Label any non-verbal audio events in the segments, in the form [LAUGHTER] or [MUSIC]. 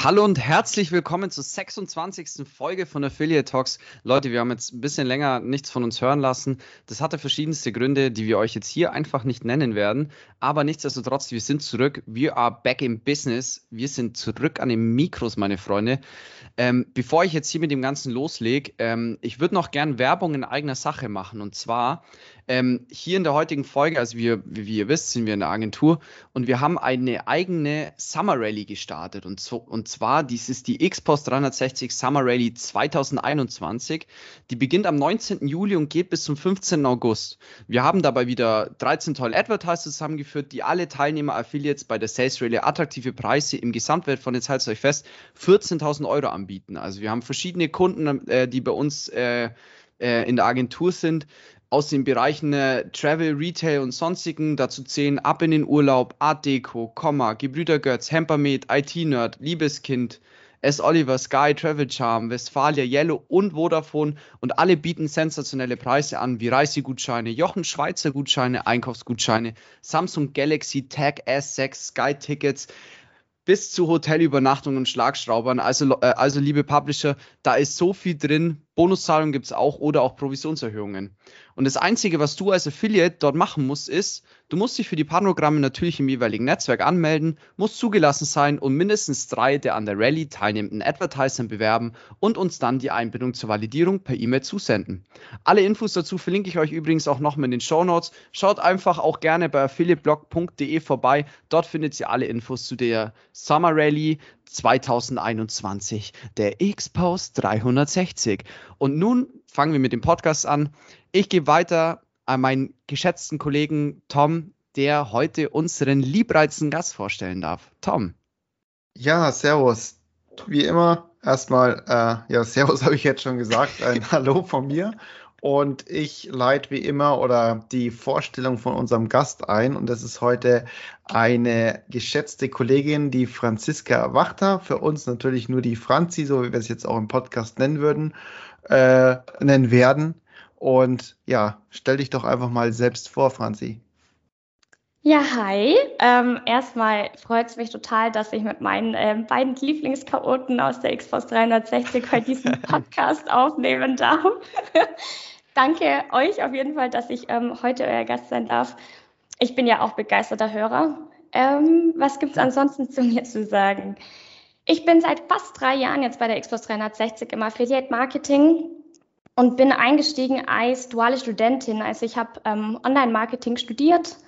Hallo und herzlich willkommen zur 26. Folge von Affiliate Talks. Leute, wir haben jetzt ein bisschen länger nichts von uns hören lassen. Das hatte verschiedenste Gründe, die wir euch jetzt hier einfach nicht nennen werden. Aber nichtsdestotrotz, wir sind zurück. Wir are back in business. Wir sind zurück an den Mikros, meine Freunde. Ähm, bevor ich jetzt hier mit dem Ganzen loslege, ähm, ich würde noch gern Werbung in eigener Sache machen. Und zwar ähm, hier in der heutigen Folge, also wir, wie ihr wisst, sind wir in der Agentur und wir haben eine eigene Summer Rally gestartet. Und, so, und zwar, dies ist die X-Post 360 Summer Rally 2021. Die beginnt am 19. Juli und geht bis zum 15. August. Wir haben dabei wieder 13 tolle Advertiser zusammengeführt, die alle Teilnehmer Affiliates bei der Sales Rally attraktive Preise im Gesamtwert von, jetzt haltet euch fest, 14.000 Euro anbieten. Also wir haben verschiedene Kunden, äh, die bei uns äh, äh in der Agentur sind, aus den Bereichen äh, Travel, Retail und sonstigen. Dazu zählen Ab in den Urlaub, Art Deco, Komma, Gebrüder Götz, Hempermed, IT-Nerd, Liebeskind, S. Oliver, Sky, Travel Charm, Westfalia, Yellow und Vodafone und alle bieten sensationelle Preise an, wie Reisegutscheine, Jochen Schweizer Gutscheine, Einkaufsgutscheine, Samsung Galaxy Tag S6, Sky Tickets, bis zu Hotelübernachtungen und Schlagschraubern. Also, äh, also liebe Publisher, da ist so viel drin. Bonuszahlungen gibt es auch oder auch Provisionserhöhungen. Und das Einzige, was du als Affiliate dort machen musst, ist, du musst dich für die Partnerprogramme natürlich im jeweiligen Netzwerk anmelden, musst zugelassen sein und mindestens drei der an der Rallye teilnehmenden Advertisern bewerben und uns dann die Einbindung zur Validierung per E-Mail zusenden. Alle Infos dazu verlinke ich euch übrigens auch nochmal in den Show Notes. Schaut einfach auch gerne bei affiliateblog.de vorbei. Dort findet ihr alle Infos zu der Summer Rallye 2021, der X-Post 360. Und nun fangen wir mit dem Podcast an. Ich gebe weiter an meinen geschätzten Kollegen Tom, der heute unseren liebreizenden Gast vorstellen darf. Tom. Ja, servus. Wie immer, erstmal, äh, ja, servus [LAUGHS] habe ich jetzt schon gesagt, ein Hallo von mir. Und ich leite wie immer oder die Vorstellung von unserem Gast ein. Und das ist heute eine geschätzte Kollegin, die Franziska Wachter. Für uns natürlich nur die Franzi, so wie wir es jetzt auch im Podcast nennen würden, äh, nennen werden. Und ja, stell dich doch einfach mal selbst vor, Franzi. Ja, hi. Ähm, erstmal freut es mich total, dass ich mit meinen ähm, beiden Lieblingschaoten aus der Xbox 360 heute diesen [LAUGHS] Podcast aufnehmen darf. [LAUGHS] Danke euch auf jeden Fall, dass ich ähm, heute euer Gast sein darf. Ich bin ja auch begeisterter Hörer. Ähm, was gibt es ansonsten zu mir zu sagen? Ich bin seit fast drei Jahren jetzt bei der Xbox 360 im Affiliate Marketing und bin eingestiegen als duale Studentin. Also ich habe ähm, Online-Marketing studiert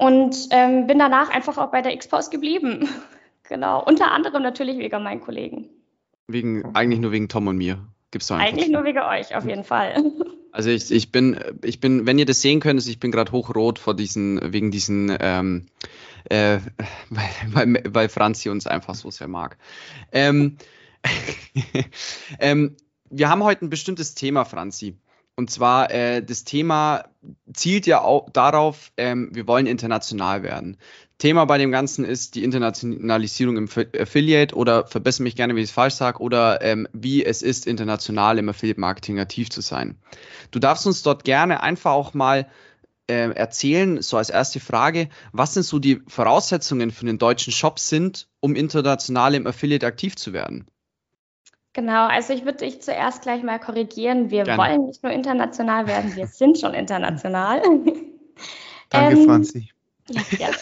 und ähm, bin danach einfach auch bei der Xpost geblieben. [LAUGHS] genau, unter anderem natürlich wegen meinen Kollegen. Wegen, eigentlich nur wegen Tom und mir. Gibt's doch Eigentlich nur wegen euch, auf jeden Fall. [LAUGHS] Also ich, ich bin, ich bin, wenn ihr das sehen könnt, ich bin gerade hochrot vor diesen, wegen diesen, ähm, äh, [LAUGHS] weil, weil, weil Franzi uns einfach so sehr mag. Ähm, ähm, wir haben heute ein bestimmtes Thema, Franzi. Und zwar, äh, das Thema zielt ja auch darauf, ähm, wir wollen international werden. Thema bei dem Ganzen ist die Internationalisierung im Affiliate oder verbessere mich gerne, wenn ich es falsch sage, oder ähm, wie es ist, international im Affiliate-Marketing aktiv zu sein. Du darfst uns dort gerne einfach auch mal äh, erzählen, so als erste Frage, was denn so die Voraussetzungen für den deutschen Shop sind, um international im Affiliate aktiv zu werden? Genau, also ich würde dich zuerst gleich mal korrigieren. Wir Gerne. wollen nicht nur international werden, wir sind schon international. [LAUGHS] Danke, ähm, Franzi. Ja, gerne.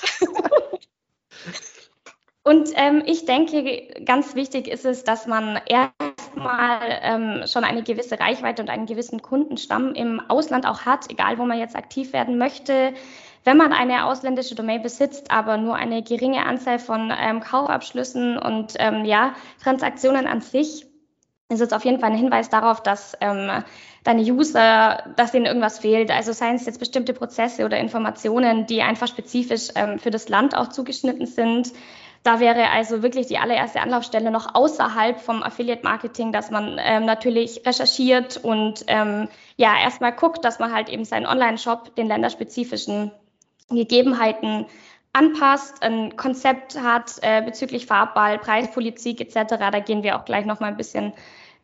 Und ähm, ich denke, ganz wichtig ist es, dass man erstmal ähm, schon eine gewisse Reichweite und einen gewissen Kundenstamm im Ausland auch hat, egal wo man jetzt aktiv werden möchte. Wenn man eine ausländische Domain besitzt, aber nur eine geringe Anzahl von ähm, Kaufabschlüssen und ähm, ja, Transaktionen an sich, ist es auf jeden Fall ein Hinweis darauf, dass ähm, deine User, dass denen irgendwas fehlt. Also seien es jetzt bestimmte Prozesse oder Informationen, die einfach spezifisch ähm, für das Land auch zugeschnitten sind. Da wäre also wirklich die allererste Anlaufstelle noch außerhalb vom Affiliate Marketing, dass man ähm, natürlich recherchiert und ähm, ja erstmal guckt, dass man halt eben seinen Online-Shop den länderspezifischen Gegebenheiten anpasst, ein Konzept hat äh, bezüglich Farbball, Preispolitik etc. Da gehen wir auch gleich noch mal ein bisschen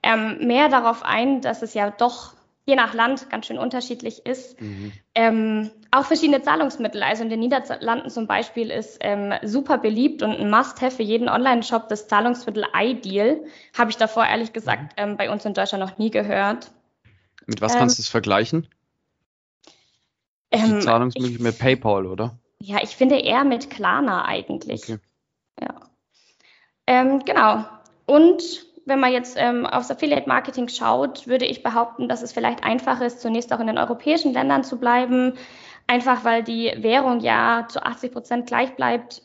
ähm, mehr darauf ein, dass es ja doch je nach Land ganz schön unterschiedlich ist. Mhm. Ähm, auch verschiedene Zahlungsmittel. Also in den Niederlanden zum Beispiel ist ähm, super beliebt und ein Must-have für jeden Online-Shop das Zahlungsmittel iDeal. Habe ich davor ehrlich gesagt mhm. ähm, bei uns in Deutschland noch nie gehört. Mit was kannst du es vergleichen? Die ähm, Zahlungsmittel mit PayPal, oder? Ja, ich finde eher mit Klarna eigentlich. Okay. Ja. Ähm, genau. Und wenn man jetzt ähm, aufs Affiliate Marketing schaut, würde ich behaupten, dass es vielleicht einfacher ist, zunächst auch in den europäischen Ländern zu bleiben. Einfach weil die Währung ja zu 80 Prozent gleich bleibt.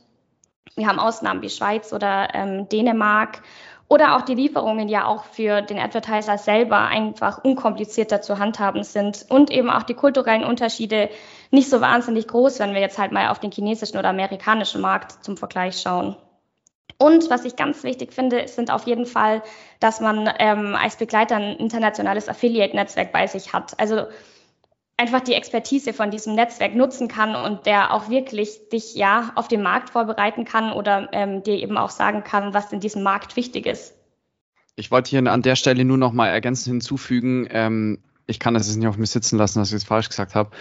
Wir haben Ausnahmen wie Schweiz oder ähm, Dänemark oder auch die Lieferungen ja auch für den Advertiser selber einfach unkomplizierter zu handhaben sind und eben auch die kulturellen Unterschiede nicht so wahnsinnig groß, wenn wir jetzt halt mal auf den chinesischen oder amerikanischen Markt zum Vergleich schauen. Und was ich ganz wichtig finde, sind auf jeden Fall, dass man ähm, als Begleiter ein internationales Affiliate-Netzwerk bei sich hat. Also einfach die Expertise von diesem Netzwerk nutzen kann und der auch wirklich dich ja auf den Markt vorbereiten kann oder ähm, dir eben auch sagen kann, was in diesem Markt wichtig ist. Ich wollte hier an der Stelle nur noch mal ergänzend hinzufügen, ähm, ich kann das jetzt nicht auf mir sitzen lassen, dass ich es falsch gesagt habe.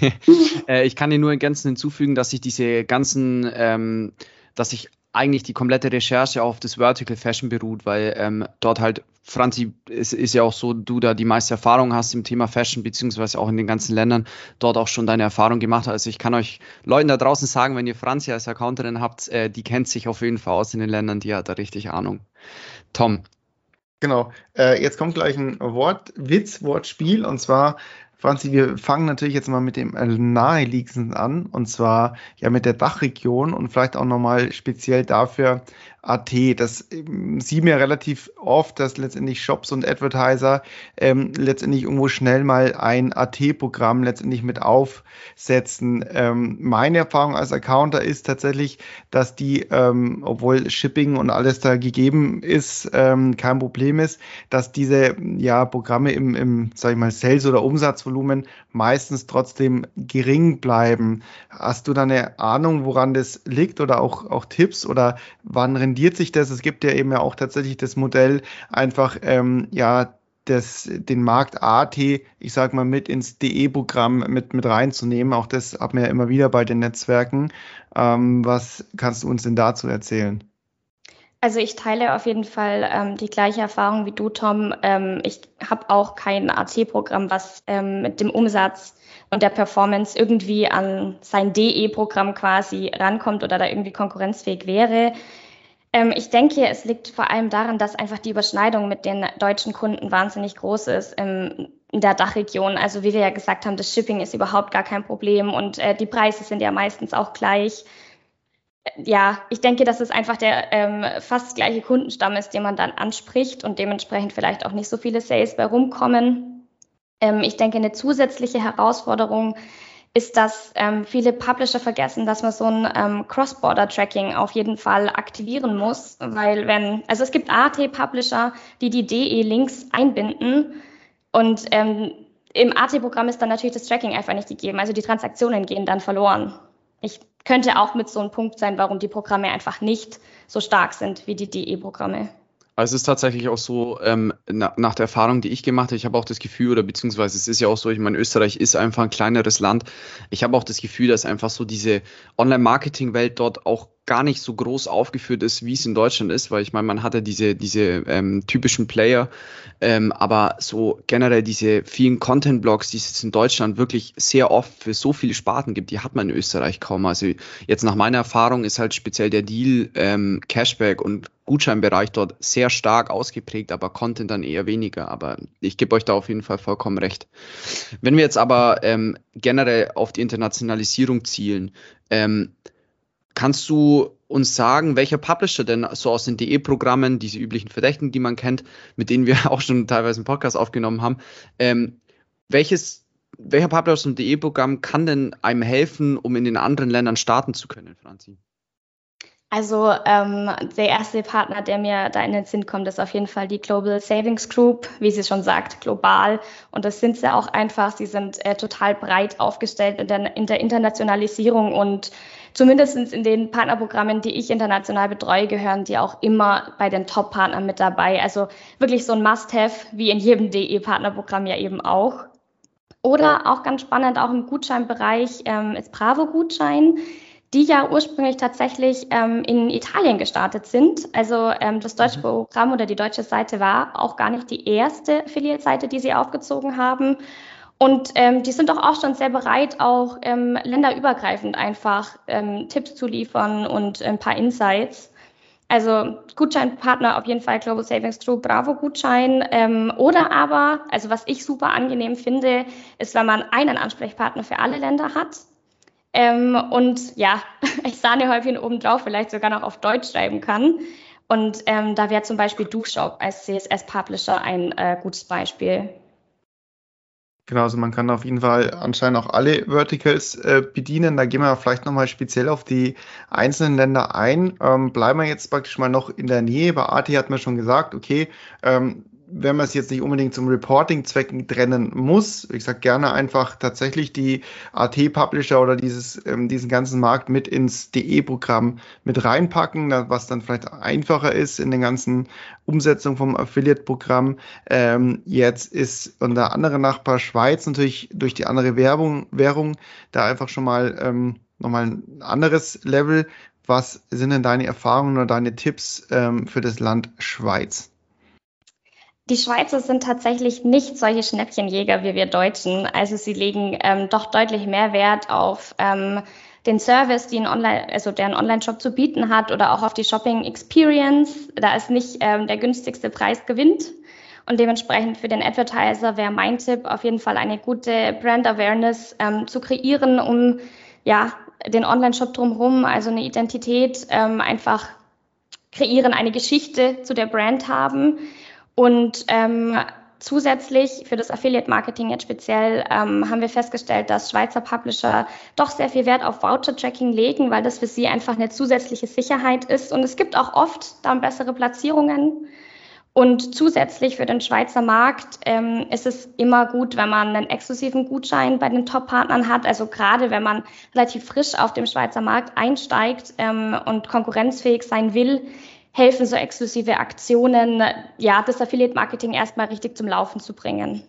[LAUGHS] äh, ich kann dir nur ergänzend hinzufügen, dass ich diese ganzen, ähm, dass ich eigentlich die komplette Recherche auf das Vertical Fashion beruht, weil ähm, dort halt, Franzi, es ist ja auch so, du da die meiste Erfahrung hast im Thema Fashion, beziehungsweise auch in den ganzen Ländern, dort auch schon deine Erfahrung gemacht hast. Also ich kann euch Leuten da draußen sagen, wenn ihr Franzi als Accounterin habt, äh, die kennt sich auf jeden Fall aus in den Ländern, die hat da richtig Ahnung. Tom. Genau, äh, jetzt kommt gleich ein Wort, Witz, Wortspiel, und zwar Franzi, wir fangen natürlich jetzt mal mit dem naheliegendsten an, und zwar ja mit der Dachregion und vielleicht auch nochmal speziell dafür, AT. Das ähm, sieht mir relativ oft, dass letztendlich Shops und Advertiser ähm, letztendlich irgendwo schnell mal ein AT-Programm letztendlich mit aufsetzen. Ähm, meine Erfahrung als Accounter ist tatsächlich, dass die, ähm, obwohl Shipping und alles da gegeben ist, ähm, kein Problem ist, dass diese ja, Programme im, im sag ich mal, Sales- oder Umsatzvolumen meistens trotzdem gering bleiben. Hast du da eine Ahnung, woran das liegt oder auch, auch Tipps oder wann rendiert sich das? Es gibt ja eben ja auch tatsächlich das Modell, einfach ähm, ja das, den Markt AT, ich sag mal, mit ins DE-Programm mit, mit reinzunehmen. Auch das hat man ja immer wieder bei den Netzwerken. Ähm, was kannst du uns denn dazu erzählen? Also ich teile auf jeden Fall ähm, die gleiche Erfahrung wie du, Tom. Ähm, ich habe auch kein AT-Programm, was ähm, mit dem Umsatz und der Performance irgendwie an sein DE-Programm quasi rankommt oder da irgendwie konkurrenzfähig wäre. Ähm, ich denke, es liegt vor allem daran, dass einfach die Überschneidung mit den deutschen Kunden wahnsinnig groß ist ähm, in der Dachregion. Also wie wir ja gesagt haben, das Shipping ist überhaupt gar kein Problem und äh, die Preise sind ja meistens auch gleich. Ja, ich denke, dass es einfach der ähm, fast gleiche Kundenstamm ist, den man dann anspricht und dementsprechend vielleicht auch nicht so viele Sales bei rumkommen. Ähm, ich denke, eine zusätzliche Herausforderung ist, dass ähm, viele Publisher vergessen, dass man so ein ähm, Cross-Border-Tracking auf jeden Fall aktivieren muss, weil wenn, also es gibt AT-Publisher, die die DE-Links einbinden und ähm, im AT-Programm ist dann natürlich das Tracking einfach nicht gegeben, also die Transaktionen gehen dann verloren. Ich könnte auch mit so einem Punkt sein, warum die Programme einfach nicht so stark sind wie die DE-Programme. Also es ist tatsächlich auch so, ähm, na, nach der Erfahrung, die ich gemacht habe, ich habe auch das Gefühl, oder beziehungsweise es ist ja auch so, ich meine, Österreich ist einfach ein kleineres Land. Ich habe auch das Gefühl, dass einfach so diese Online-Marketing-Welt dort auch gar nicht so groß aufgeführt ist, wie es in Deutschland ist, weil ich meine, man hatte diese, diese ähm, typischen Player, ähm, aber so generell diese vielen Content-Blogs, die es in Deutschland wirklich sehr oft für so viele Sparten gibt, die hat man in Österreich kaum. Also jetzt nach meiner Erfahrung ist halt speziell der Deal, ähm, Cashback und Gutscheinbereich dort sehr stark ausgeprägt, aber Content dann eher weniger. Aber ich gebe euch da auf jeden Fall vollkommen recht. Wenn wir jetzt aber ähm, generell auf die Internationalisierung zielen, ähm, Kannst du uns sagen, welcher Publisher denn so aus den DE-Programmen, diese üblichen Verdächtigen, die man kennt, mit denen wir [LAUGHS] auch schon teilweise einen Podcast aufgenommen haben, ähm, welches, welcher Publisher aus dem DE-Programm kann denn einem helfen, um in den anderen Ländern starten zu können, Franzi? Also ähm, der erste Partner, der mir da in den Sinn kommt, ist auf jeden Fall die Global Savings Group, wie sie schon sagt, global. Und das sind sie auch einfach. Sie sind äh, total breit aufgestellt in der, in der Internationalisierung und zumindest in den Partnerprogrammen, die ich international betreue, gehören die auch immer bei den Top-Partnern mit dabei. Also wirklich so ein Must-Have, wie in jedem DE-Partnerprogramm ja eben auch. Oder auch ganz spannend, auch im Gutscheinbereich ähm, ist Bravo-Gutschein die ja ursprünglich tatsächlich ähm, in Italien gestartet sind. Also ähm, das deutsche mhm. Programm oder die deutsche Seite war auch gar nicht die erste Affiliate-Seite, die sie aufgezogen haben. Und ähm, die sind doch auch schon sehr bereit, auch ähm, länderübergreifend einfach ähm, Tipps zu liefern und ein paar Insights. Also Gutscheinpartner auf jeden Fall Global Savings Group, Bravo Gutschein. Ähm, oder aber, also was ich super angenehm finde, ist, wenn man einen Ansprechpartner für alle Länder hat. Ähm, und ja, [LAUGHS] ich Sahnehäufchen obendrauf vielleicht sogar noch auf Deutsch schreiben kann. Und ähm, da wäre zum Beispiel DuShop als CSS-Publisher ein äh, gutes Beispiel. Genau, also man kann auf jeden Fall anscheinend auch alle Verticals äh, bedienen. Da gehen wir vielleicht nochmal speziell auf die einzelnen Länder ein. Ähm, bleiben wir jetzt praktisch mal noch in der Nähe. Bei AT hat man schon gesagt, okay, ähm, wenn man es jetzt nicht unbedingt zum Reporting-Zwecken trennen muss, ich sage gerne einfach tatsächlich die AT-Publisher oder dieses, ähm, diesen ganzen Markt mit ins DE-Programm mit reinpacken, was dann vielleicht einfacher ist in den ganzen Umsetzung vom Affiliate-Programm. Ähm, jetzt ist unser andere Nachbar Schweiz natürlich durch die andere Werbung, Währung da einfach schon mal ähm, nochmal ein anderes Level. Was sind denn deine Erfahrungen oder deine Tipps ähm, für das Land Schweiz? Die Schweizer sind tatsächlich nicht solche Schnäppchenjäger wie wir Deutschen. Also sie legen ähm, doch deutlich mehr Wert auf ähm, den Service, den Online, also der ein Online-Shop zu bieten hat oder auch auf die Shopping Experience. Da ist nicht ähm, der günstigste Preis gewinnt. Und dementsprechend für den Advertiser wäre mein Tipp auf jeden Fall eine gute Brand Awareness ähm, zu kreieren, um ja den Online-Shop drumherum, also eine Identität ähm, einfach kreieren, eine Geschichte zu der Brand haben und ähm, zusätzlich für das Affiliate Marketing jetzt speziell ähm, haben wir festgestellt, dass Schweizer Publisher doch sehr viel Wert auf Voucher Tracking legen, weil das für sie einfach eine zusätzliche Sicherheit ist. Und es gibt auch oft dann bessere Platzierungen. Und zusätzlich für den Schweizer Markt ähm, ist es immer gut, wenn man einen exklusiven Gutschein bei den Top-Partnern hat. Also gerade wenn man relativ frisch auf dem Schweizer Markt einsteigt ähm, und konkurrenzfähig sein will, helfen so exklusive Aktionen, ja, das Affiliate-Marketing erstmal richtig zum Laufen zu bringen.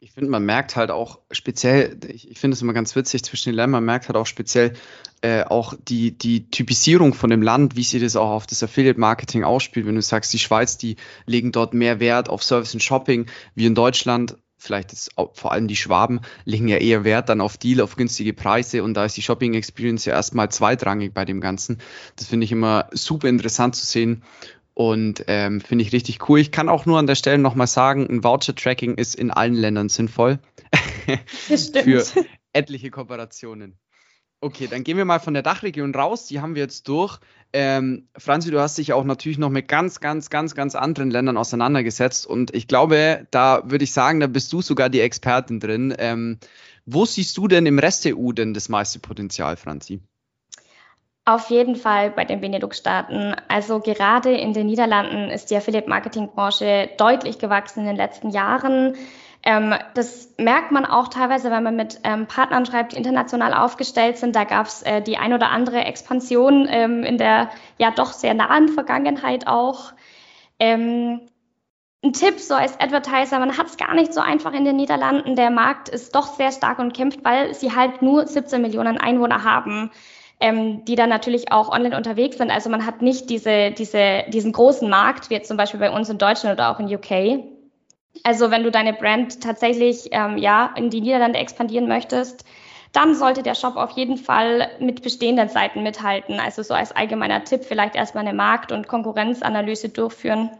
Ich finde, man merkt halt auch speziell, ich, ich finde es immer ganz witzig zwischen den Ländern, man merkt halt auch speziell äh, auch die, die Typisierung von dem Land, wie sie das auch auf das Affiliate-Marketing ausspielt. Wenn du sagst, die Schweiz, die legen dort mehr Wert auf Service und Shopping, wie in Deutschland vielleicht ist vor allem die Schwaben legen ja eher Wert dann auf Deal, auf günstige Preise und da ist die Shopping Experience ja erstmal zweitrangig bei dem Ganzen. Das finde ich immer super interessant zu sehen und ähm, finde ich richtig cool. Ich kann auch nur an der Stelle nochmal sagen, ein Voucher-Tracking ist in allen Ländern sinnvoll [LAUGHS] für etliche Kooperationen. Okay, dann gehen wir mal von der Dachregion raus. Die haben wir jetzt durch. Ähm, Franzi, du hast dich auch natürlich noch mit ganz, ganz, ganz, ganz anderen Ländern auseinandergesetzt. Und ich glaube, da würde ich sagen, da bist du sogar die Expertin drin. Ähm, wo siehst du denn im Rest der EU denn das meiste Potenzial, Franzi? Auf jeden Fall bei den Benelux-Staaten. Also gerade in den Niederlanden ist die Affiliate-Marketing-Branche deutlich gewachsen in den letzten Jahren. Ähm, das merkt man auch teilweise, wenn man mit ähm, Partnern schreibt, die international aufgestellt sind. Da gab es äh, die ein oder andere Expansion ähm, in der ja doch sehr nahen Vergangenheit auch. Ähm, ein Tipp so als Advertiser, man hat es gar nicht so einfach in den Niederlanden. Der Markt ist doch sehr stark und kämpft, weil sie halt nur 17 Millionen Einwohner haben. Ähm, die dann natürlich auch online unterwegs sind. Also man hat nicht diese, diese, diesen großen Markt, wie jetzt zum Beispiel bei uns in Deutschland oder auch in UK. Also wenn du deine Brand tatsächlich ähm, ja in die Niederlande expandieren möchtest, dann sollte der Shop auf jeden Fall mit bestehenden Seiten mithalten. Also so als allgemeiner Tipp vielleicht erstmal eine Markt- und Konkurrenzanalyse durchführen.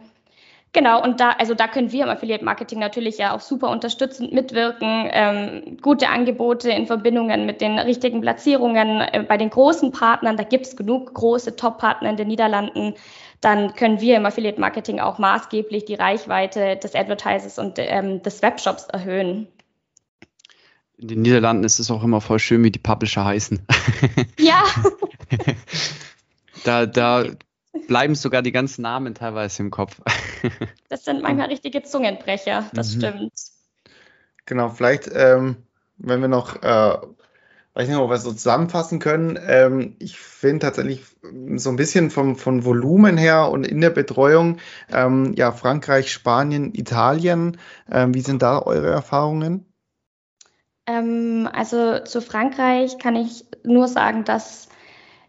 Genau, und da, also da können wir im Affiliate Marketing natürlich ja auch super unterstützend mitwirken, ähm, gute Angebote in Verbindungen mit den richtigen Platzierungen äh, bei den großen Partnern. Da gibt es genug große Top-Partner in den Niederlanden dann können wir im Affiliate Marketing auch maßgeblich die Reichweite des Advertisers und ähm, des Webshops erhöhen. In den Niederlanden ist es auch immer voll schön, wie die Publisher heißen. [LAUGHS] Ja. Da, da bleiben sogar die ganzen Namen teilweise im Kopf. [LAUGHS] Das sind manchmal richtige Zungenbrecher, das mhm. stimmt. Genau, vielleicht, ähm, wenn wir noch äh, weiß nicht, ob wir so zusammenfassen können. Ähm, ich finde tatsächlich so ein bisschen vom, von Volumen her und in der Betreuung, ähm, ja, Frankreich, Spanien, Italien. Ähm, wie sind da eure Erfahrungen? Ähm, also zu Frankreich kann ich nur sagen, dass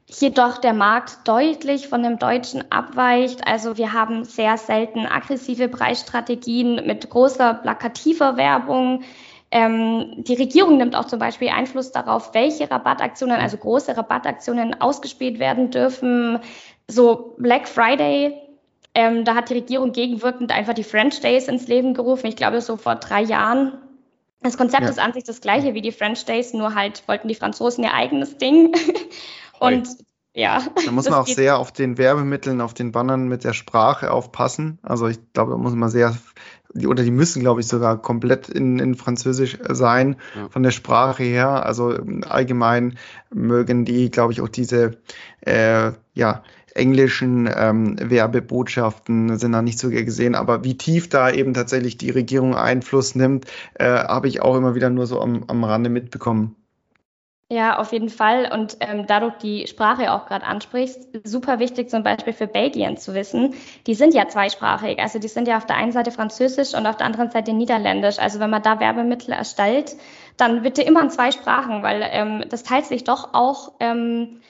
hier doch der Markt deutlich von dem Deutschen abweicht. Also wir haben sehr selten aggressive Preisstrategien mit großer plakativer Werbung. Ähm, die Regierung nimmt auch zum Beispiel Einfluss darauf, welche Rabattaktionen, also große Rabattaktionen ausgespielt werden dürfen. So Black Friday, ähm, da hat die Regierung gegenwirkend einfach die French Days ins Leben gerufen. Ich glaube, so vor drei Jahren. Das Konzept ja. ist an sich das gleiche wie die French Days, nur halt wollten die Franzosen ihr eigenes Ding. [LAUGHS] Und ja. Da [LAUGHS] muss man auch sehr auf den Werbemitteln, auf den Bannern mit der Sprache aufpassen. Also ich glaube, da muss man sehr die, oder die müssen, glaube ich, sogar komplett in, in Französisch sein, ja. von der Sprache her. Also ähm, allgemein mögen die, glaube ich, auch diese äh, ja, englischen ähm, Werbebotschaften sind da nicht so gesehen. Aber wie tief da eben tatsächlich die Regierung Einfluss nimmt, äh, habe ich auch immer wieder nur so am, am Rande mitbekommen. Ja, auf jeden Fall. Und ähm, da du die Sprache auch gerade ansprichst, super wichtig zum Beispiel für Belgien zu wissen, die sind ja zweisprachig. Also die sind ja auf der einen Seite Französisch und auf der anderen Seite Niederländisch. Also wenn man da Werbemittel erstellt, dann bitte immer in zwei Sprachen, weil ähm, das teilt sich doch auch. Ähm,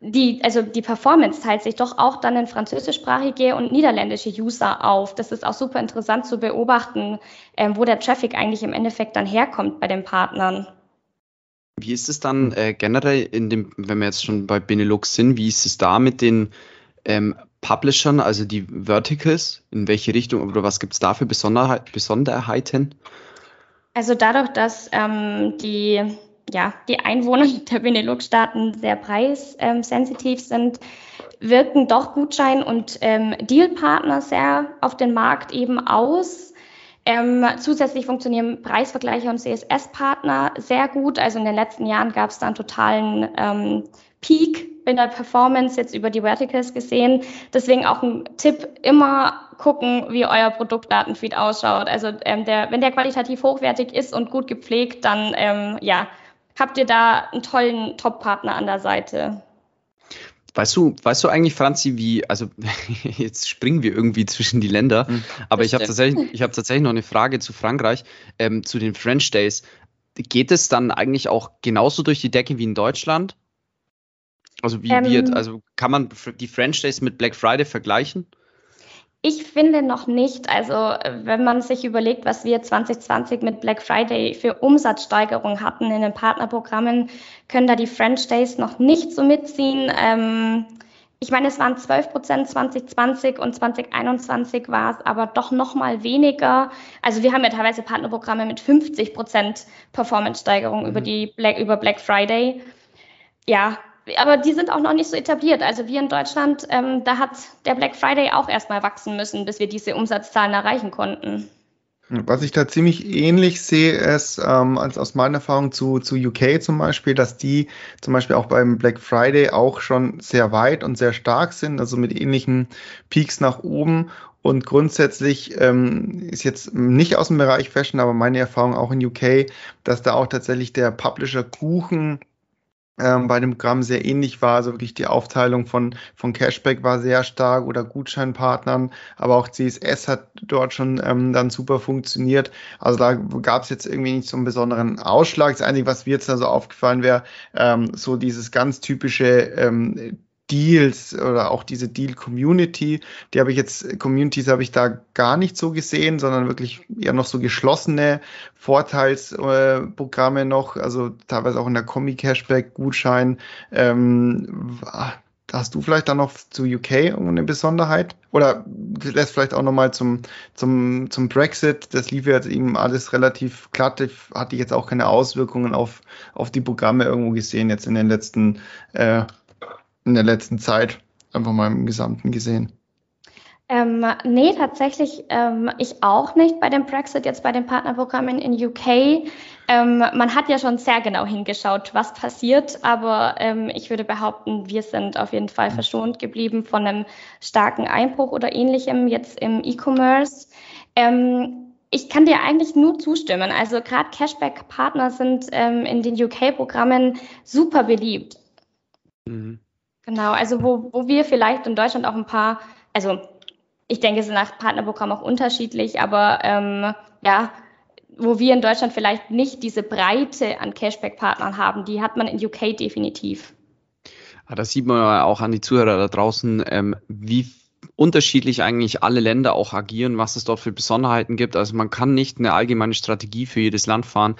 die, also die Performance teilt sich doch auch dann in französischsprachige und niederländische User auf. Das ist auch super interessant zu beobachten, ähm, wo der Traffic eigentlich im Endeffekt dann herkommt bei den Partnern. Wie ist es dann äh, generell in dem, wenn wir jetzt schon bei Benelux sind, wie ist es da mit den ähm, Publishern, also die Verticals? In welche Richtung oder was gibt es da für Besonderheit, Besonderheiten? Also dadurch, dass ähm, die, ja, die Einwohner [LAUGHS] der Benelux-Staaten sehr preissensitiv sind, wirken doch Gutschein- und ähm, Dealpartner sehr auf den Markt eben aus. Ähm, zusätzlich funktionieren Preisvergleiche und CSS-Partner sehr gut. Also in den letzten Jahren gab es da einen totalen ähm, Peak in der Performance jetzt über die Verticals gesehen. Deswegen auch ein Tipp, immer gucken, wie euer Produktdatenfeed ausschaut. Also ähm, der, wenn der qualitativ hochwertig ist und gut gepflegt, dann ähm, ja, habt ihr da einen tollen Top-Partner an der Seite. Weißt du, weißt du eigentlich, Franzi, wie, also [LAUGHS] jetzt springen wir irgendwie zwischen die Länder, mhm, aber ich habe tatsächlich, ich habe tatsächlich noch eine Frage zu Frankreich, ähm, zu den French Days. Geht es dann eigentlich auch genauso durch die Decke wie in Deutschland? Also wie ähm, wird, also kann man die French Days mit Black Friday vergleichen? Ich finde noch nicht. Also wenn man sich überlegt, was wir 2020 mit Black Friday für Umsatzsteigerung hatten in den Partnerprogrammen, können da die French Days noch nicht so mitziehen. Ähm, ich meine, es waren 12 Prozent 2020 und 2021 war es aber doch noch mal weniger. Also wir haben ja teilweise Partnerprogramme mit 50 Prozent Performance-Steigerung mhm. über die Black, über Black Friday. Ja, aber die sind auch noch nicht so etabliert. Also wir in Deutschland, ähm, da hat der Black Friday auch erstmal wachsen müssen, bis wir diese Umsatzzahlen erreichen konnten. Was ich da ziemlich ähnlich sehe, ist ähm, als aus meiner Erfahrung zu, zu UK zum Beispiel, dass die zum Beispiel auch beim Black Friday auch schon sehr weit und sehr stark sind, also mit ähnlichen Peaks nach oben. Und grundsätzlich ähm, ist jetzt nicht aus dem Bereich Fashion, aber meine Erfahrung auch in UK, dass da auch tatsächlich der Publisher Kuchen ähm, bei dem Programm sehr ähnlich war. Also wirklich die Aufteilung von, von Cashback war sehr stark oder Gutscheinpartnern, aber auch CSS hat dort schon ähm, dann super funktioniert. Also da gab es jetzt irgendwie nicht so einen besonderen Ausschlag. Das Einzige, was mir jetzt da so aufgefallen wäre, ähm, so dieses ganz typische ähm, Deals oder auch diese Deal-Community, die habe ich jetzt, Communities habe ich da gar nicht so gesehen, sondern wirklich eher noch so geschlossene Vorteilsprogramme äh, noch, also teilweise auch in der Kombi-Cashback, Gutschein. Ähm, hast du vielleicht dann noch zu UK irgendeine Besonderheit? Oder lässt vielleicht auch nochmal zum, zum, zum Brexit, das lief jetzt eben alles relativ glatt, hatte ich jetzt auch keine Auswirkungen auf, auf die Programme irgendwo gesehen, jetzt in den letzten äh, in der letzten Zeit, einfach mal im Gesamten gesehen? Ähm, nee, tatsächlich ähm, ich auch nicht bei dem Brexit, jetzt bei den Partnerprogrammen in UK. Ähm, man hat ja schon sehr genau hingeschaut, was passiert, aber ähm, ich würde behaupten, wir sind auf jeden Fall verschont geblieben von einem starken Einbruch oder ähnlichem jetzt im E-Commerce. Ähm, ich kann dir eigentlich nur zustimmen. Also gerade Cashback-Partner sind ähm, in den UK-Programmen super beliebt. Mhm. Genau, also wo, wo wir vielleicht in Deutschland auch ein paar, also ich denke, es ist nach Partnerprogramm auch unterschiedlich, aber ähm, ja, wo wir in Deutschland vielleicht nicht diese Breite an Cashback-Partnern haben, die hat man in UK definitiv. Ah, das sieht man auch an die Zuhörer da draußen, ähm, wie unterschiedlich eigentlich alle Länder auch agieren, was es dort für Besonderheiten gibt. Also man kann nicht eine allgemeine Strategie für jedes Land fahren,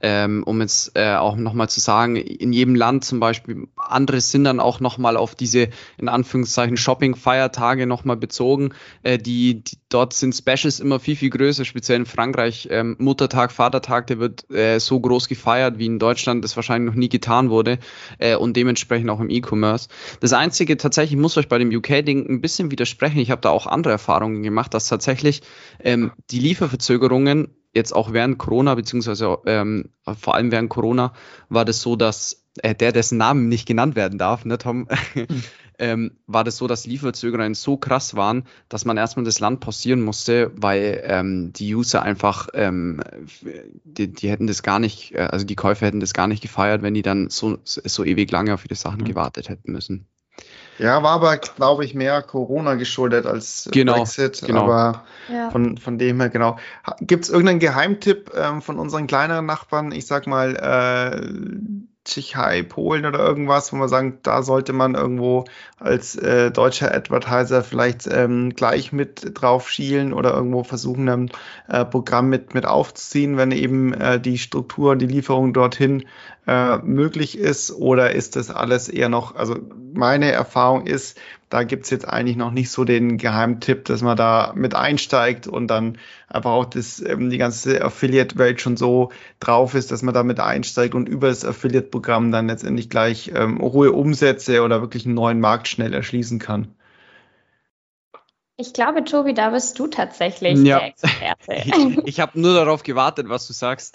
ähm, um jetzt äh, auch nochmal zu sagen, in jedem Land zum Beispiel, andere sind dann auch nochmal auf diese, in Anführungszeichen, Shopping-Feiertage nochmal bezogen. Äh, die, die, dort sind Specials immer viel, viel größer, speziell in Frankreich. Ähm, Muttertag, Vatertag, der wird äh, so groß gefeiert, wie in Deutschland das wahrscheinlich noch nie getan wurde äh, und dementsprechend auch im E-Commerce. Das Einzige, tatsächlich muss euch bei dem UK-Ding ein bisschen widersprechen, sprechen. Ich habe da auch andere Erfahrungen gemacht, dass tatsächlich ähm, die Lieferverzögerungen jetzt auch während Corona, beziehungsweise ähm, vor allem während Corona, war das so, dass äh, der, dessen Namen nicht genannt werden darf, ne, Tom, [LAUGHS] hm. ähm, war das so, dass Lieferverzögerungen so krass waren, dass man erstmal das Land pausieren musste, weil ähm, die User einfach, ähm, die, die hätten das gar nicht, äh, also die Käufer hätten das gar nicht gefeiert, wenn die dann so, so ewig lange auf ihre Sachen mhm. gewartet hätten müssen. Ja, war aber, glaube ich, mehr Corona geschuldet als genau, Brexit. Genau. Aber ja. von, von dem her, genau. Gibt es irgendeinen Geheimtipp ähm, von unseren kleineren Nachbarn? Ich sag mal, äh, Tschechei, Polen oder irgendwas, wo man sagen, da sollte man irgendwo als äh, deutscher Advertiser vielleicht ähm, gleich mit drauf schielen oder irgendwo versuchen, ein äh, Programm mit, mit aufzuziehen, wenn eben äh, die Struktur, die Lieferung dorthin äh, möglich ist? Oder ist das alles eher noch, also meine Erfahrung ist, da gibt's jetzt eigentlich noch nicht so den Geheimtipp, dass man da mit einsteigt und dann einfach auch das, ähm, die ganze Affiliate-Welt schon so drauf ist, dass man da mit einsteigt und über das Affiliate-Programm dann letztendlich gleich ähm, hohe Umsätze oder wirklich einen neuen Markt schnell erschließen kann. Ich glaube, Tobi, da bist du tatsächlich ja. der Experte. [LAUGHS] ich, ich habe nur darauf gewartet, was du sagst.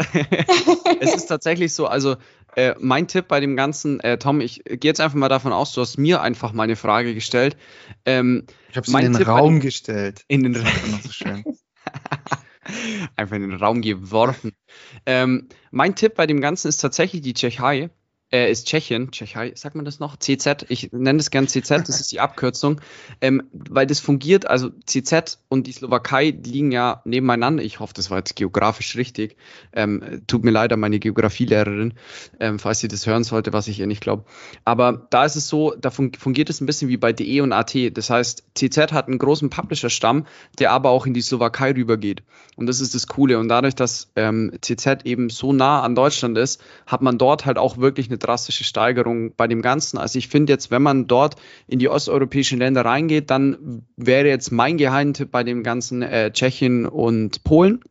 [LAUGHS] es ist tatsächlich so, also äh, mein Tipp bei dem Ganzen, äh, Tom, ich gehe jetzt einfach mal davon aus, du hast mir einfach mal eine Frage gestellt. Ähm, ich habe sie in den Tipp Raum dem, gestellt. [LAUGHS] In den Raum. so [LAUGHS] einfach in den Raum geworfen. Ähm, mein Tipp bei dem Ganzen ist tatsächlich die Tschechei äh, ist Tschechien, Tschechei, sagt man das noch? CZ, ich nenne das gern CZ, das ist die Abkürzung, ähm, weil das fungiert, also CZ und die Slowakei liegen ja nebeneinander. Ich hoffe, das war jetzt geografisch richtig. Ähm, tut mir leid an meine Geografielehrerin, ähm, falls sie das hören sollte, was ich ihr nicht glaube. Aber da ist es so, da fungiert es ein bisschen wie bei DE und AT. Das heißt, CZ hat einen großen Publisher-Stamm, der aber auch in die Slowakei rübergeht. Und das ist das Coole. Und dadurch, dass ähm, CZ eben so nah an Deutschland ist, hat man dort halt auch wirklich eine drastische Steigerung bei dem Ganzen. Also ich finde jetzt, wenn man dort in die osteuropäischen Länder reingeht, dann wäre jetzt mein Geheimtipp bei dem ganzen äh, Tschechien und Polen.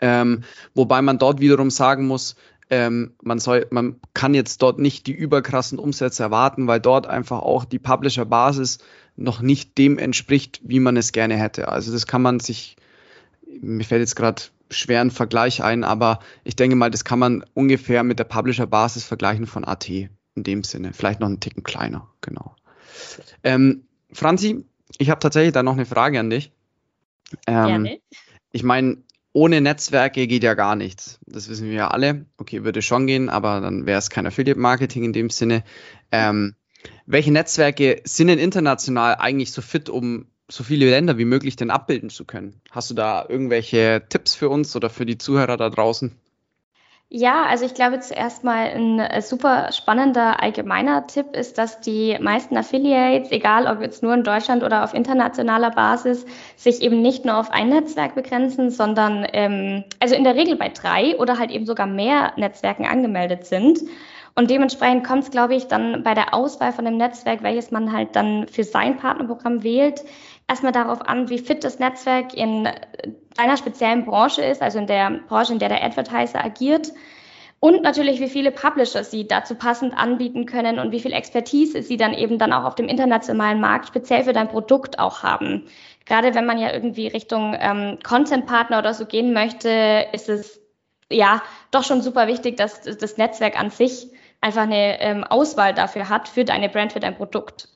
Ähm, wobei man dort wiederum sagen muss, ähm, man soll, man kann jetzt dort nicht die überkrassen Umsätze erwarten, weil dort einfach auch die Publisher-Basis noch nicht dem entspricht, wie man es gerne hätte. Also das kann man sich, mir fällt jetzt gerade schweren Vergleich ein, aber ich denke mal, das kann man ungefähr mit der Publisher-Basis vergleichen von AT in dem Sinne. Vielleicht noch einen Ticken kleiner, genau. Ähm, Franzi, ich habe tatsächlich da noch eine Frage an dich. Ähm, Gerne. Ich meine, ohne Netzwerke geht ja gar nichts. Das wissen wir ja alle. Okay, würde schon gehen, aber dann wäre es kein Affiliate-Marketing in dem Sinne. Ähm, welche Netzwerke sind denn international eigentlich so fit, um so viele Länder wie möglich denn abbilden zu können. Hast du da irgendwelche Tipps für uns oder für die Zuhörer da draußen? Ja, also ich glaube zuerst mal ein äh, super spannender allgemeiner Tipp ist, dass die meisten Affiliates, egal ob jetzt nur in Deutschland oder auf internationaler Basis, sich eben nicht nur auf ein Netzwerk begrenzen, sondern ähm, also in der Regel bei drei oder halt eben sogar mehr Netzwerken angemeldet sind. Und dementsprechend kommt es, glaube ich, dann bei der Auswahl von dem Netzwerk, welches man halt dann für sein Partnerprogramm wählt, erstmal darauf an, wie fit das Netzwerk in deiner speziellen Branche ist, also in der Branche, in der der Advertiser agiert. Und natürlich, wie viele Publisher sie dazu passend anbieten können und wie viel Expertise sie dann eben dann auch auf dem internationalen Markt speziell für dein Produkt auch haben. Gerade wenn man ja irgendwie Richtung ähm, Content-Partner oder so gehen möchte, ist es ja doch schon super wichtig, dass das Netzwerk an sich einfach eine ähm, Auswahl dafür hat, für deine Brand, für dein Produkt.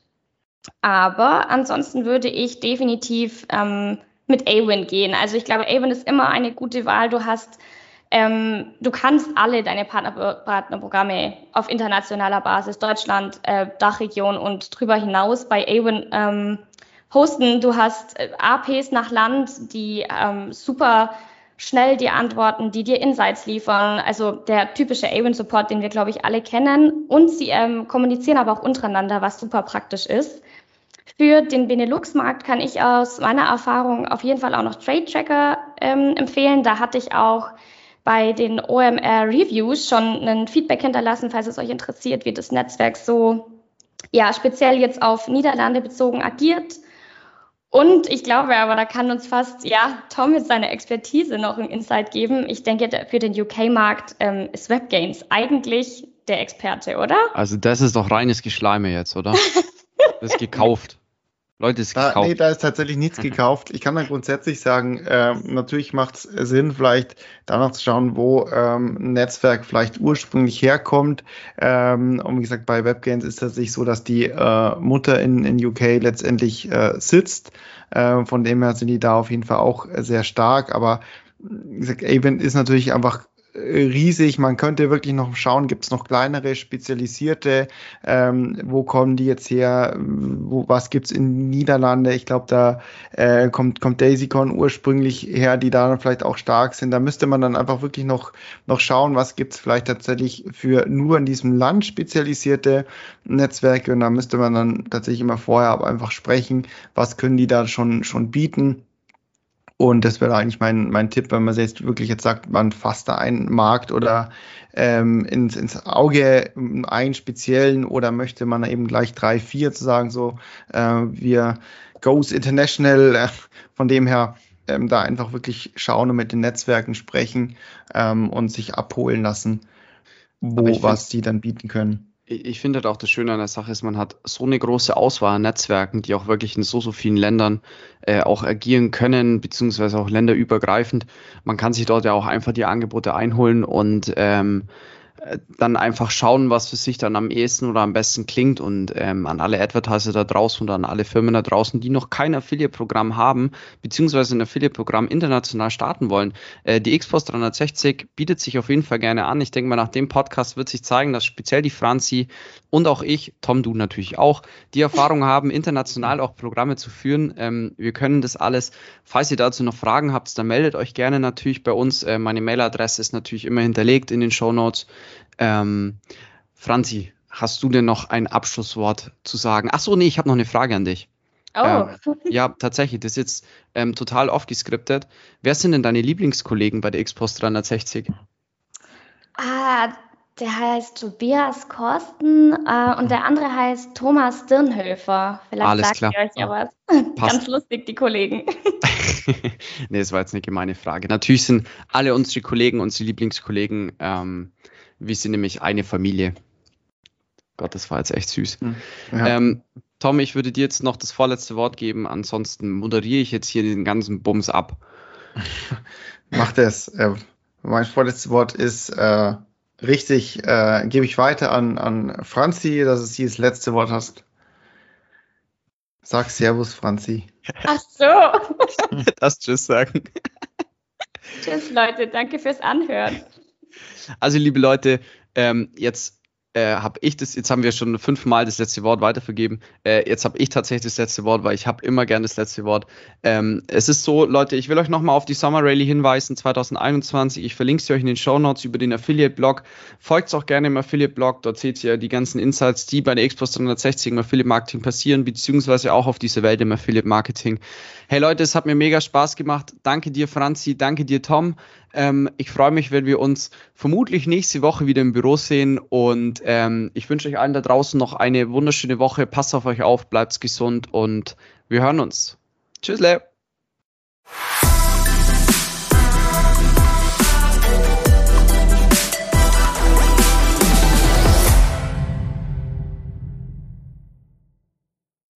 Aber ansonsten würde ich definitiv ähm, mit Awin gehen. Also ich glaube, Awin ist immer eine gute Wahl. Du hast ähm, du kannst alle deine Partner, Partnerprogramme auf internationaler Basis, Deutschland, äh, Dachregion und darüber hinaus bei Awin ähm, hosten. Du hast äh, APs nach Land, die ähm, super schnell dir antworten, die dir Insights liefern. Also der typische Awin-Support, den wir, glaube ich, alle kennen. Und sie ähm, kommunizieren aber auch untereinander, was super praktisch ist. Für den Benelux-Markt kann ich aus meiner Erfahrung auf jeden Fall auch noch Trade Tracker ähm, empfehlen. Da hatte ich auch bei den OMR Reviews schon ein Feedback hinterlassen, falls es euch interessiert, wie das Netzwerk so ja speziell jetzt auf Niederlande bezogen agiert. Und ich glaube aber, da kann uns fast, ja, Tom mit seiner Expertise noch ein Insight geben. Ich denke, für den UK-Markt ähm, ist WebGains eigentlich der Experte, oder? Also das ist doch reines Geschleime jetzt, oder? [LAUGHS] das ist gekauft. Leute, ist gekauft. Da, nee, da ist tatsächlich nichts gekauft. Ich kann dann grundsätzlich sagen, äh, natürlich macht es Sinn, vielleicht danach zu schauen, wo ähm, ein Netzwerk vielleicht ursprünglich herkommt. Ähm, und wie gesagt, bei WebGains ist es tatsächlich so, dass die äh, Mutter in, in UK letztendlich äh, sitzt. Äh, von dem her sind die da auf jeden Fall auch sehr stark. Aber wie gesagt, Avent ist natürlich einfach riesig. Man könnte wirklich noch schauen, gibt es noch kleinere, spezialisierte, ähm, wo kommen die jetzt her, wo, was gibt's in Niederlande? Ich glaube, da äh, kommt, kommt DaisyCon ursprünglich her, die da vielleicht auch stark sind. Da müsste man dann einfach wirklich noch, noch schauen, was gibt's vielleicht tatsächlich für nur in diesem Land spezialisierte Netzwerke und da müsste man dann tatsächlich immer vorher aber einfach sprechen, was können die da schon, schon bieten und das wäre eigentlich mein, mein Tipp, wenn man jetzt wirklich jetzt sagt, man fasst da einen Markt oder ähm, ins, ins Auge einen speziellen oder möchte man eben gleich drei, vier zu sagen, so äh, wir goes international, äh, von dem her ähm, da einfach wirklich schauen und mit den Netzwerken sprechen ähm, und sich abholen lassen, wo was die dann bieten können ich finde halt auch das Schöne an der Sache ist, man hat so eine große Auswahl an Netzwerken, die auch wirklich in so, so vielen Ländern äh, auch agieren können, beziehungsweise auch länderübergreifend. Man kann sich dort ja auch einfach die Angebote einholen und ähm, dann einfach schauen, was für sich dann am ehesten oder am besten klingt und ähm, an alle Advertiser da draußen oder an alle Firmen da draußen, die noch kein Affiliate-Programm haben, beziehungsweise ein Affiliate-Programm international starten wollen. Äh, die Xbox 360 bietet sich auf jeden Fall gerne an. Ich denke mal, nach dem Podcast wird sich zeigen, dass speziell die Franzi und auch ich, Tom, du natürlich auch, die Erfahrung haben, international auch Programme zu führen. Ähm, wir können das alles. Falls ihr dazu noch Fragen habt, dann meldet euch gerne natürlich bei uns. Äh, meine Mailadresse ist natürlich immer hinterlegt in den Show Notes. Ähm, Franzi, hast du denn noch ein Abschlusswort zu sagen? Ach so, nee, ich habe noch eine Frage an dich. Oh. Ähm, ja, tatsächlich, das ist jetzt ähm, total oft geskriptet. Wer sind denn deine Lieblingskollegen bei der Xpost 360? Ah, der heißt Tobias Korsten äh, und der andere heißt Thomas Dirnhöfer. Vielleicht Alles sagt klar. ihr euch ja was. Ganz lustig, die Kollegen. [LAUGHS] [LAUGHS] nee, das war jetzt eine gemeine Frage. Natürlich sind alle unsere Kollegen, unsere Lieblingskollegen ähm, wir sind nämlich eine Familie. Gott, das war jetzt echt süß. Hm. Ja. Ähm, Tom, ich würde dir jetzt noch das vorletzte Wort geben, ansonsten moderiere ich jetzt hier den ganzen Bums ab. [LAUGHS] Mach das. Äh, mein vorletztes Wort ist äh, richtig, äh, gebe ich weiter an, an Franzi, dass es hier das letzte Wort hast. Sag Servus, Franzi. Ach so. [LAUGHS] das Tschüss sagen. Tschüss, Leute. Danke fürs Anhören. Also, liebe Leute, ähm, jetzt äh, habe ich das, jetzt haben wir schon fünfmal das letzte Wort weitervergeben. Äh, jetzt habe ich tatsächlich das letzte Wort, weil ich habe immer gern das letzte Wort. Ähm, es ist so, Leute, ich will euch nochmal auf die Summer Rally hinweisen, 2021. Ich verlinke sie euch in den Show Notes über den Affiliate-Blog. Folgt auch gerne im Affiliate-Blog, dort seht ihr die ganzen Insights, die bei der Expo 360 im Affiliate-Marketing passieren, beziehungsweise auch auf diese Welt im Affiliate-Marketing. Hey Leute, es hat mir mega Spaß gemacht. Danke dir, Franzi, danke dir, Tom. Ähm, ich freue mich, wenn wir uns vermutlich nächste Woche wieder im Büro sehen und ähm, ich wünsche euch allen da draußen noch eine wunderschöne Woche. Passt auf euch auf, bleibt gesund und wir hören uns. Tschüss, Leo.